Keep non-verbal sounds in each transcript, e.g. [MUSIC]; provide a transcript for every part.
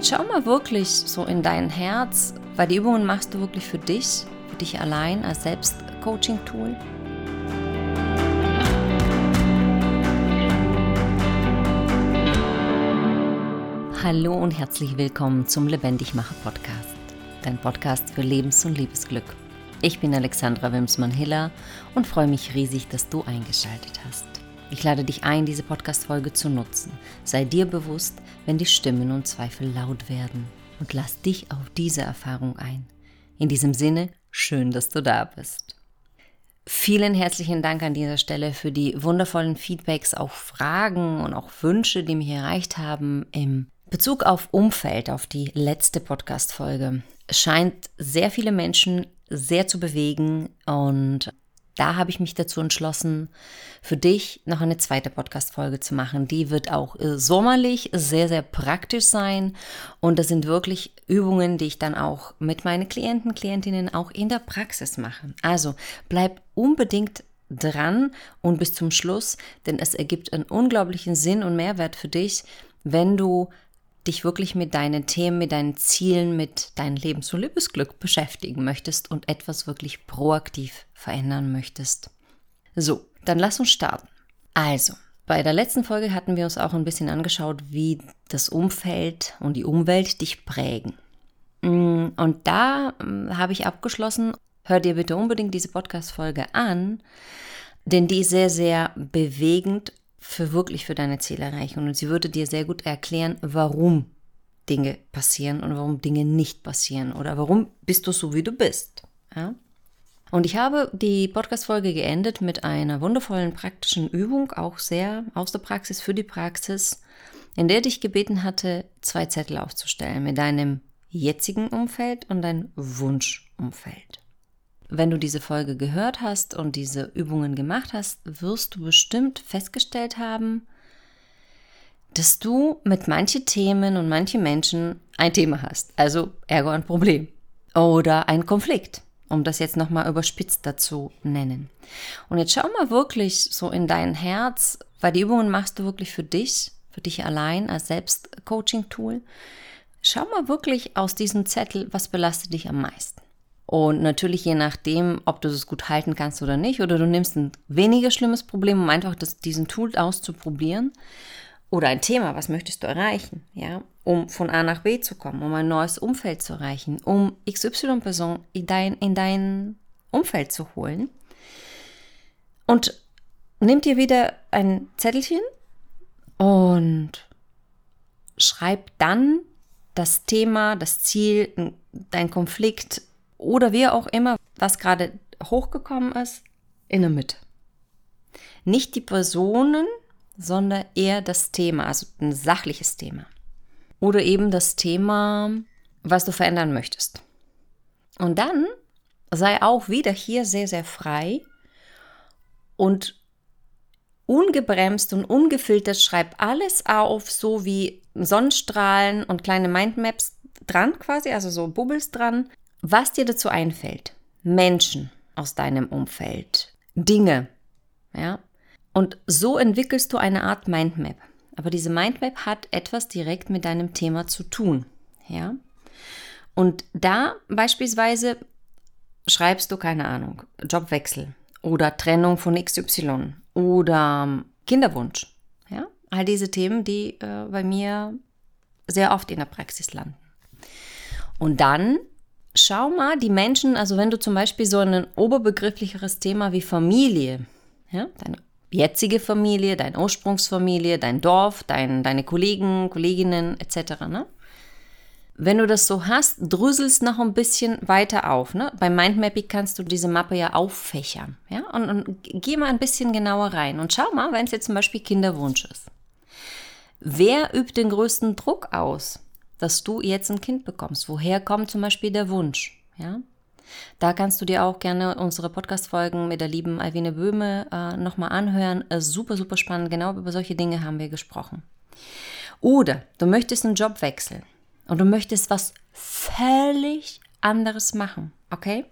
jetzt schau mal wirklich so in dein Herz, weil die Übungen machst du wirklich für dich, für dich allein als Selbstcoaching-Tool. Hallo und herzlich willkommen zum Lebendigmacher Podcast, dein Podcast für Lebens- und Liebesglück. Ich bin Alexandra Wimsmann-Hiller und freue mich riesig, dass du eingeschaltet hast. Ich lade dich ein, diese Podcast-Folge zu nutzen. Sei dir bewusst, wenn die Stimmen und Zweifel laut werden. Und lass dich auf diese Erfahrung ein. In diesem Sinne, schön, dass du da bist. Vielen herzlichen Dank an dieser Stelle für die wundervollen Feedbacks, auch Fragen und auch Wünsche, die mich erreicht haben im Bezug auf Umfeld, auf die letzte Podcast-Folge. Scheint sehr viele Menschen sehr zu bewegen und da habe ich mich dazu entschlossen, für dich noch eine zweite Podcast-Folge zu machen. Die wird auch äh, sommerlich sehr, sehr praktisch sein. Und das sind wirklich Übungen, die ich dann auch mit meinen Klienten, Klientinnen auch in der Praxis mache. Also bleib unbedingt dran und bis zum Schluss, denn es ergibt einen unglaublichen Sinn und Mehrwert für dich, wenn du dich wirklich mit deinen Themen, mit deinen Zielen, mit deinem Lebens- und Liebesglück beschäftigen möchtest und etwas wirklich proaktiv verändern möchtest. So, dann lass uns starten. Also, bei der letzten Folge hatten wir uns auch ein bisschen angeschaut, wie das Umfeld und die Umwelt dich prägen. Mm, und da mm, habe ich abgeschlossen, hör dir bitte unbedingt diese Podcast-Folge an, denn die ist sehr, sehr bewegend für wirklich für deine Zielerreichung. Und sie würde dir sehr gut erklären, warum Dinge passieren und warum Dinge nicht passieren oder warum bist du so, wie du bist. Ja? Und ich habe die Podcast-Folge geendet mit einer wundervollen praktischen Übung, auch sehr aus der Praxis für die Praxis, in der dich gebeten hatte, zwei Zettel aufzustellen mit deinem jetzigen Umfeld und deinem Wunschumfeld. Wenn du diese Folge gehört hast und diese Übungen gemacht hast, wirst du bestimmt festgestellt haben, dass du mit manchen Themen und manchen Menschen ein Thema hast. Also ergo ein Problem oder ein Konflikt, um das jetzt nochmal überspitzt dazu nennen. Und jetzt schau mal wirklich so in dein Herz, weil die Übungen machst du wirklich für dich, für dich allein als Selbstcoaching-Tool. Schau mal wirklich aus diesem Zettel, was belastet dich am meisten. Und natürlich je nachdem, ob du es gut halten kannst oder nicht, oder du nimmst ein weniger schlimmes Problem, um einfach das, diesen Tool auszuprobieren. Oder ein Thema, was möchtest du erreichen, ja, um von A nach B zu kommen, um ein neues Umfeld zu erreichen, um XY-Person in dein, in dein Umfeld zu holen. Und nimm dir wieder ein Zettelchen und schreib dann das Thema, das Ziel, dein Konflikt, oder wie auch immer, was gerade hochgekommen ist, in der Mitte. Nicht die Personen, sondern eher das Thema, also ein sachliches Thema. Oder eben das Thema, was du verändern möchtest. Und dann sei auch wieder hier sehr, sehr frei und ungebremst und ungefiltert schreib alles auf, so wie Sonnenstrahlen und kleine Mindmaps dran quasi, also so Bubbles dran, was dir dazu einfällt, Menschen aus deinem Umfeld, Dinge, ja, und so entwickelst du eine Art Mindmap. Aber diese Mindmap hat etwas direkt mit deinem Thema zu tun, ja. Und da beispielsweise schreibst du keine Ahnung, Jobwechsel oder Trennung von XY oder Kinderwunsch, ja. All diese Themen, die äh, bei mir sehr oft in der Praxis landen. Und dann schau mal, die Menschen, also wenn du zum Beispiel so ein oberbegrifflicheres Thema wie Familie, ja, deine jetzige Familie, deine Ursprungsfamilie, dein Dorf, dein, deine Kollegen, Kolleginnen etc., ne? Wenn du das so hast, drüsselst noch ein bisschen weiter auf. Ne? Bei Mindmapping kannst du diese Mappe ja auffächern. Ja? Und, und geh mal ein bisschen genauer rein. Und schau mal, wenn es jetzt zum Beispiel Kinderwunsch ist. Wer übt den größten Druck aus? Dass du jetzt ein Kind bekommst. Woher kommt zum Beispiel der Wunsch? Ja? Da kannst du dir auch gerne unsere Podcast-Folgen mit der lieben Alvine Böhme äh, nochmal anhören. Äh, super, super spannend. Genau über solche Dinge haben wir gesprochen. Oder du möchtest einen Job wechseln und du möchtest was völlig anderes machen. Okay?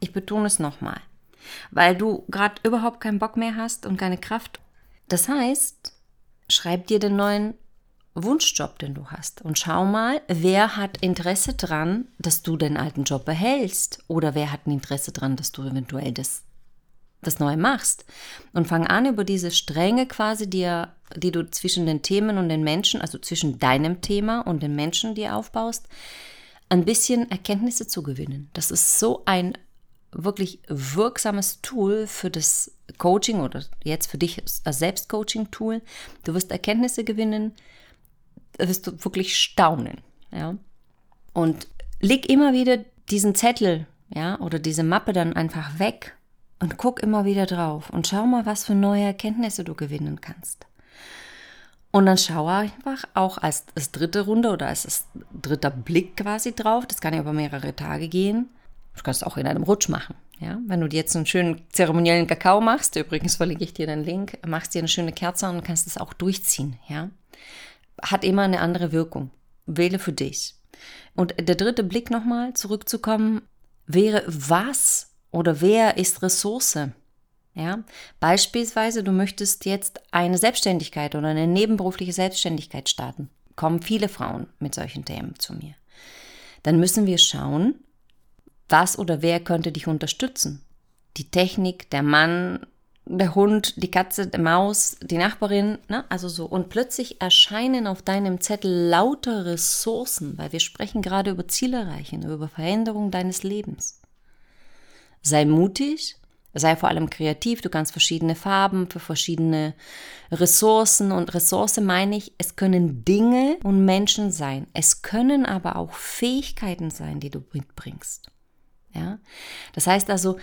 Ich betone es nochmal. Weil du gerade überhaupt keinen Bock mehr hast und keine Kraft. Das heißt, schreib dir den neuen Wunschjob, den du hast. Und schau mal, wer hat Interesse dran, dass du den alten Job behältst? Oder wer hat ein Interesse dran, dass du eventuell das, das Neue machst? Und fang an, über diese Stränge quasi, die, die du zwischen den Themen und den Menschen, also zwischen deinem Thema und den Menschen, die aufbaust, ein bisschen Erkenntnisse zu gewinnen. Das ist so ein wirklich wirksames Tool für das Coaching oder jetzt für dich das Selbstcoaching-Tool. Du wirst Erkenntnisse gewinnen, wirst du wirklich staunen. Ja? Und leg immer wieder diesen Zettel ja, oder diese Mappe dann einfach weg und guck immer wieder drauf und schau mal, was für neue Erkenntnisse du gewinnen kannst. Und dann schau einfach auch als, als dritte Runde oder als, als dritter Blick quasi drauf. Das kann ja über mehrere Tage gehen. Du kannst auch in einem Rutsch machen. Ja, wenn du dir jetzt einen schönen zeremoniellen Kakao machst, übrigens verlinke ich dir den Link, machst dir eine schöne Kerze und kannst es auch durchziehen. Ja, hat immer eine andere Wirkung. Wähle für dich. Und der dritte Blick nochmal zurückzukommen, wäre was oder wer ist Ressource? Ja, beispielsweise, du möchtest jetzt eine Selbstständigkeit oder eine nebenberufliche Selbstständigkeit starten. Kommen viele Frauen mit solchen Themen zu mir. Dann müssen wir schauen, was oder wer könnte dich unterstützen. Die Technik, der Mann, der Hund, die Katze, die Maus, die Nachbarin, ne? also so. Und plötzlich erscheinen auf deinem Zettel lauter Ressourcen, weil wir sprechen gerade über Zielerreichen, über Veränderung deines Lebens. Sei mutig, sei vor allem kreativ, du kannst verschiedene Farben für verschiedene Ressourcen und Ressource meine ich, es können Dinge und Menschen sein. Es können aber auch Fähigkeiten sein, die du mitbringst. Ja? Das heißt also,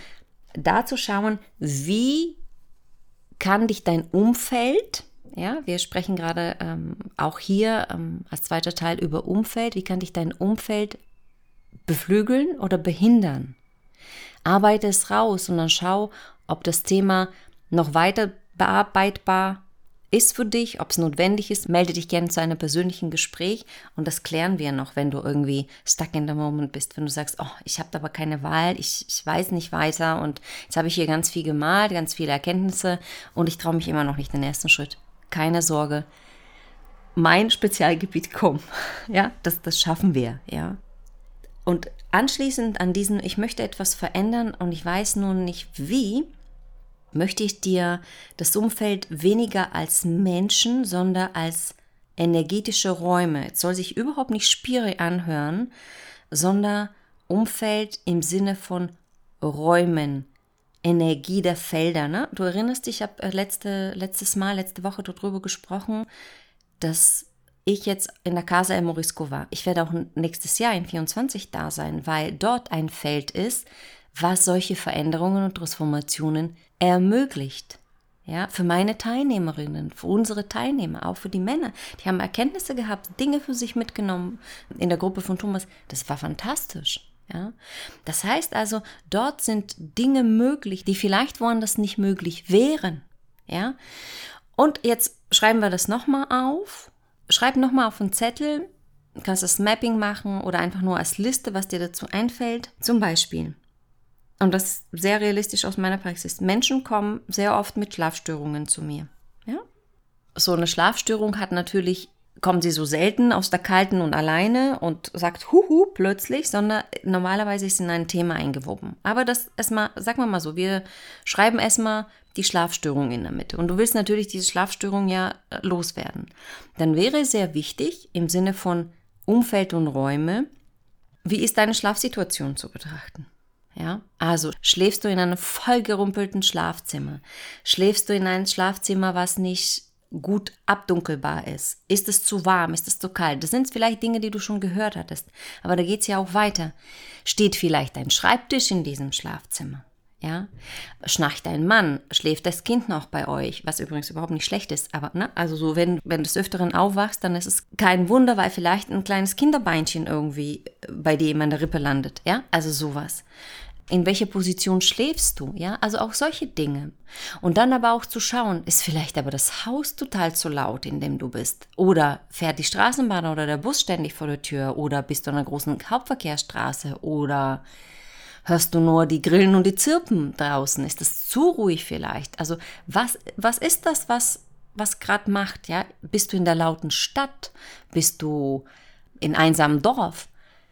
da zu schauen, wie kann dich dein Umfeld, ja, wir sprechen gerade ähm, auch hier ähm, als zweiter Teil über Umfeld, wie kann dich dein Umfeld beflügeln oder behindern? Arbeite es raus und dann schau, ob das Thema noch weiter bearbeitbar ist für dich, ob es notwendig ist, melde dich gerne zu einem persönlichen Gespräch und das klären wir noch, wenn du irgendwie stuck in the moment bist, wenn du sagst, oh, ich habe aber keine Wahl, ich, ich weiß nicht weiter und jetzt habe ich hier ganz viel gemalt, ganz viele Erkenntnisse und ich traue mich immer noch nicht den ersten Schritt. Keine Sorge, mein Spezialgebiet [LAUGHS] kommt, ja, das, das schaffen wir, ja. Und anschließend an diesen, ich möchte etwas verändern und ich weiß nun nicht wie, möchte ich dir das Umfeld weniger als Menschen, sondern als energetische Räume. Es soll sich überhaupt nicht spiri anhören, sondern Umfeld im Sinne von Räumen, Energie der Felder. Ne? Du erinnerst dich, ich habe äh, letzte, letztes Mal, letzte Woche darüber gesprochen, dass ich jetzt in der Casa El Morisco war. Ich werde auch nächstes Jahr in 24 da sein, weil dort ein Feld ist, was solche Veränderungen und Transformationen ermöglicht. Ja, für meine Teilnehmerinnen, für unsere Teilnehmer, auch für die Männer. Die haben Erkenntnisse gehabt, Dinge für sich mitgenommen in der Gruppe von Thomas. Das war fantastisch. Ja, das heißt also, dort sind Dinge möglich, die vielleicht woanders nicht möglich wären. Ja, und jetzt schreiben wir das nochmal auf. Schreib nochmal auf einen Zettel. Du kannst das Mapping machen oder einfach nur als Liste, was dir dazu einfällt. Zum Beispiel, und das sehr realistisch aus meiner Praxis, Menschen kommen sehr oft mit Schlafstörungen zu mir. Ja? So eine Schlafstörung hat natürlich, kommen sie so selten aus der Kalten und alleine und sagt Huhu plötzlich, sondern normalerweise ist in ein Thema eingewoben. Aber das erstmal, sagen wir mal so, wir schreiben erstmal die Schlafstörung in der Mitte. Und du willst natürlich diese Schlafstörung ja äh, loswerden. Dann wäre es sehr wichtig, im Sinne von Umfeld und Räume, wie ist deine Schlafsituation zu betrachten? Ja, also schläfst du in einem vollgerumpelten Schlafzimmer? Schläfst du in einem Schlafzimmer, was nicht gut abdunkelbar ist? Ist es zu warm? Ist es zu kalt? Das sind vielleicht Dinge, die du schon gehört hattest. Aber da geht es ja auch weiter. Steht vielleicht ein Schreibtisch in diesem Schlafzimmer? Ja, schnarcht dein Mann, schläft das Kind noch bei euch, was übrigens überhaupt nicht schlecht ist, aber ne, also so, wenn, wenn du des Öfteren aufwachst, dann ist es kein Wunder, weil vielleicht ein kleines Kinderbeinchen irgendwie bei dir in der Rippe landet, ja, also sowas. In welcher Position schläfst du? Ja, also auch solche Dinge. Und dann aber auch zu schauen, ist vielleicht aber das Haus total zu laut, in dem du bist? Oder fährt die Straßenbahn oder der Bus ständig vor der Tür? Oder bist du an einer großen Hauptverkehrsstraße? Oder hörst du nur die Grillen und die Zirpen draußen? Ist das zu ruhig vielleicht? Also was, was ist das, was, was gerade macht, ja. Bist du in der lauten Stadt? Bist du in einsamen Dorf?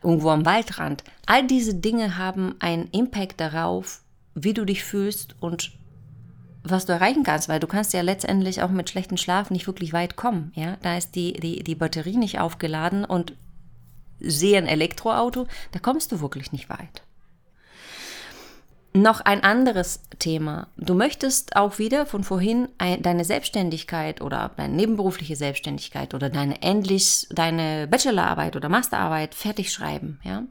Irgendwo am Waldrand? All diese Dinge haben einen Impact darauf, wie du dich fühlst und was du erreichen kannst, weil du kannst ja letztendlich auch mit schlechtem Schlaf nicht wirklich weit kommen, ja. Da ist die, die, die Batterie nicht aufgeladen und sehe ein Elektroauto, da kommst du wirklich nicht weit. Noch ein anderes Thema. Du möchtest auch wieder von vorhin deine Selbstständigkeit oder deine nebenberufliche Selbstständigkeit oder deine endlich deine Bachelorarbeit oder Masterarbeit fertig schreiben, ja?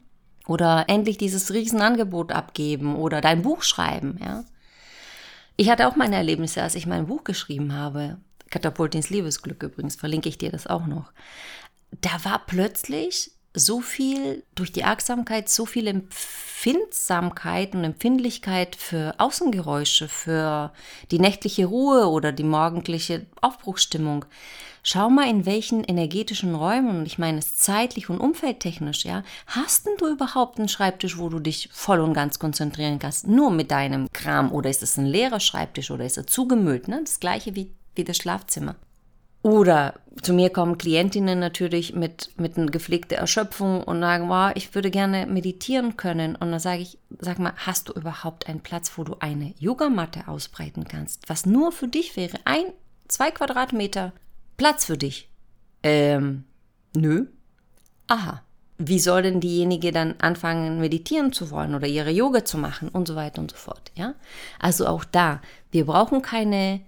Oder endlich dieses Riesenangebot abgeben oder dein Buch schreiben, ja? Ich hatte auch meine Erlebnisse, als ich mein Buch geschrieben habe. Katapult ins Liebesglück übrigens, verlinke ich dir das auch noch. Da war plötzlich so viel durch die Achtsamkeit, so viel Empfindsamkeit und Empfindlichkeit für Außengeräusche, für die nächtliche Ruhe oder die morgendliche Aufbruchsstimmung. Schau mal, in welchen energetischen Räumen, ich meine es zeitlich und umfeldtechnisch, ja, hast denn du überhaupt einen Schreibtisch, wo du dich voll und ganz konzentrieren kannst, nur mit deinem Kram? Oder ist es ein leerer Schreibtisch oder ist er zugemüllt? Ne? Das gleiche wie, wie das Schlafzimmer. Oder zu mir kommen Klientinnen natürlich mit, mit einer gepflegten Erschöpfung und sagen, wow, ich würde gerne meditieren können. Und dann sage ich, sag mal, hast du überhaupt einen Platz, wo du eine Yogamatte ausbreiten kannst, was nur für dich wäre? Ein, zwei Quadratmeter Platz für dich. Ähm, nö. Aha. Wie soll denn diejenige dann anfangen, meditieren zu wollen oder ihre Yoga zu machen und so weiter und so fort, ja? Also auch da, wir brauchen keine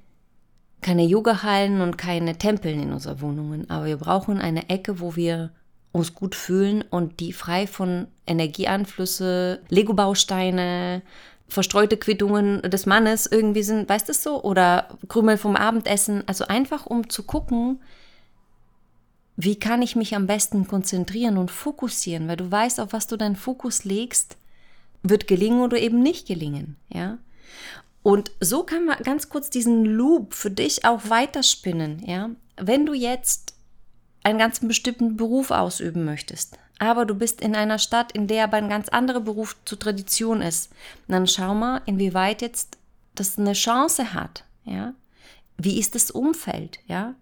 keine Yogahallen und keine Tempeln in unseren Wohnungen, aber wir brauchen eine Ecke, wo wir uns gut fühlen und die frei von Energieanflüsse, Lego-Bausteine, verstreute Quittungen des Mannes irgendwie sind, weißt du so? Oder Krümel vom Abendessen. Also einfach um zu gucken, wie kann ich mich am besten konzentrieren und fokussieren, weil du weißt, auf was du deinen Fokus legst, wird gelingen oder eben nicht gelingen, ja? Und so kann man ganz kurz diesen Loop für dich auch weiterspinnen, ja. Wenn du jetzt einen ganz bestimmten Beruf ausüben möchtest, aber du bist in einer Stadt, in der aber ein ganz anderer Beruf zur Tradition ist, dann schau mal, inwieweit jetzt das eine Chance hat, ja. Wie ist das Umfeld, ja?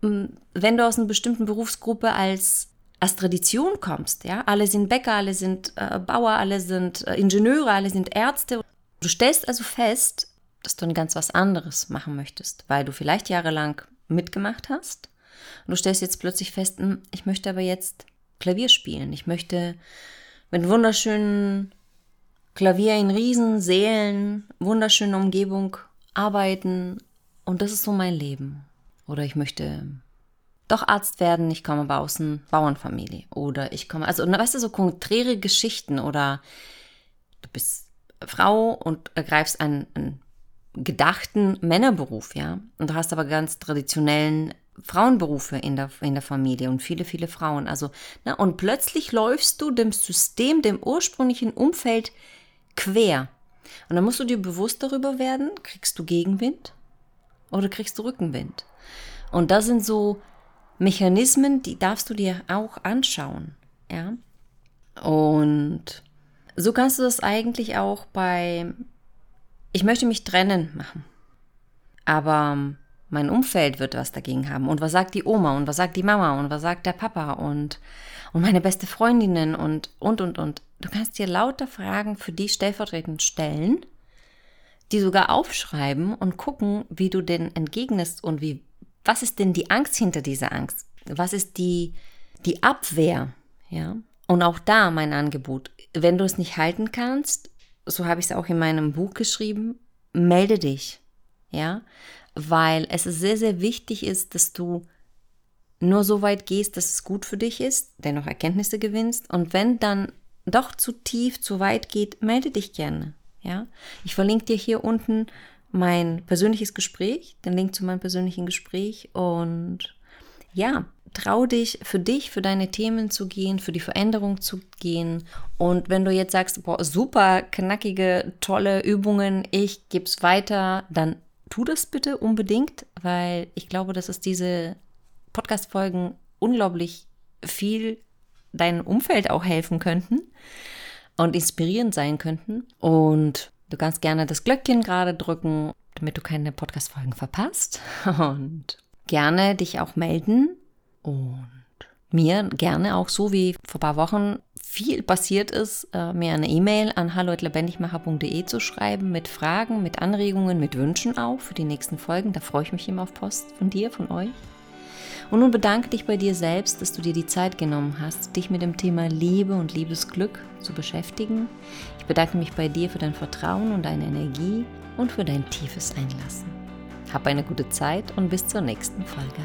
Hm, wenn du aus einer bestimmten Berufsgruppe als als Tradition kommst, ja, alle sind Bäcker, alle sind äh, Bauer, alle sind äh, Ingenieure, alle sind Ärzte Du stellst also fest, dass du ein ganz was anderes machen möchtest, weil du vielleicht jahrelang mitgemacht hast. Und du stellst jetzt plötzlich fest, hm, ich möchte aber jetzt Klavier spielen. Ich möchte mit wunderschönen Klavier in Riesensälen, wunderschöner Umgebung arbeiten. Und das ist so mein Leben. Oder ich möchte doch Arzt werden, ich komme aber aus einer Bauernfamilie. Oder ich komme, also weißt du, so konträre Geschichten oder du bist Frau und ergreifst einen, einen gedachten Männerberuf, ja. Und du hast aber ganz traditionellen Frauenberufe in der, in der Familie und viele, viele Frauen. Also, ne, und plötzlich läufst du dem System, dem ursprünglichen Umfeld quer. Und dann musst du dir bewusst darüber werden, kriegst du Gegenwind oder kriegst du Rückenwind? Und das sind so Mechanismen, die darfst du dir auch anschauen, ja. Und so kannst du das eigentlich auch bei ich möchte mich trennen machen. Aber mein Umfeld wird was dagegen haben. Und was sagt die Oma und was sagt die Mama und was sagt der Papa und, und meine beste Freundinnen und, und, und, und. Du kannst dir lauter Fragen für die stellvertretend stellen, die sogar aufschreiben und gucken, wie du denn entgegnest und wie, was ist denn die Angst hinter dieser Angst? Was ist die, die Abwehr? Ja. Und auch da mein Angebot wenn du es nicht halten kannst, so habe ich es auch in meinem Buch geschrieben, melde dich. Ja, weil es sehr, sehr wichtig ist, dass du nur so weit gehst, dass es gut für dich ist, dennoch Erkenntnisse gewinnst. Und wenn dann doch zu tief, zu weit geht, melde dich gerne. Ja, ich verlinke dir hier unten mein persönliches Gespräch, den Link zu meinem persönlichen Gespräch und ja, trau dich für dich, für deine Themen zu gehen, für die Veränderung zu gehen. Und wenn du jetzt sagst, boah, super knackige, tolle Übungen, ich gebe es weiter, dann tu das bitte unbedingt, weil ich glaube, dass es diese Podcast-Folgen unglaublich viel deinem Umfeld auch helfen könnten und inspirierend sein könnten. Und Du kannst gerne das Glöckchen gerade drücken, damit du keine Podcast-Folgen verpasst. [LAUGHS] Und gerne dich auch melden. Und mir gerne auch so wie vor ein paar Wochen viel passiert ist, äh, mir eine E-Mail an hallo@lebendigmacher.de zu schreiben mit Fragen, mit Anregungen, mit Wünschen auch für die nächsten Folgen. Da freue ich mich immer auf Post von dir, von euch. Und nun bedanke dich bei dir selbst, dass du dir die Zeit genommen hast, dich mit dem Thema Liebe und Liebesglück zu beschäftigen. Ich bedanke mich bei dir für dein Vertrauen und deine Energie und für dein tiefes Einlassen. Hab eine gute Zeit und bis zur nächsten Folge.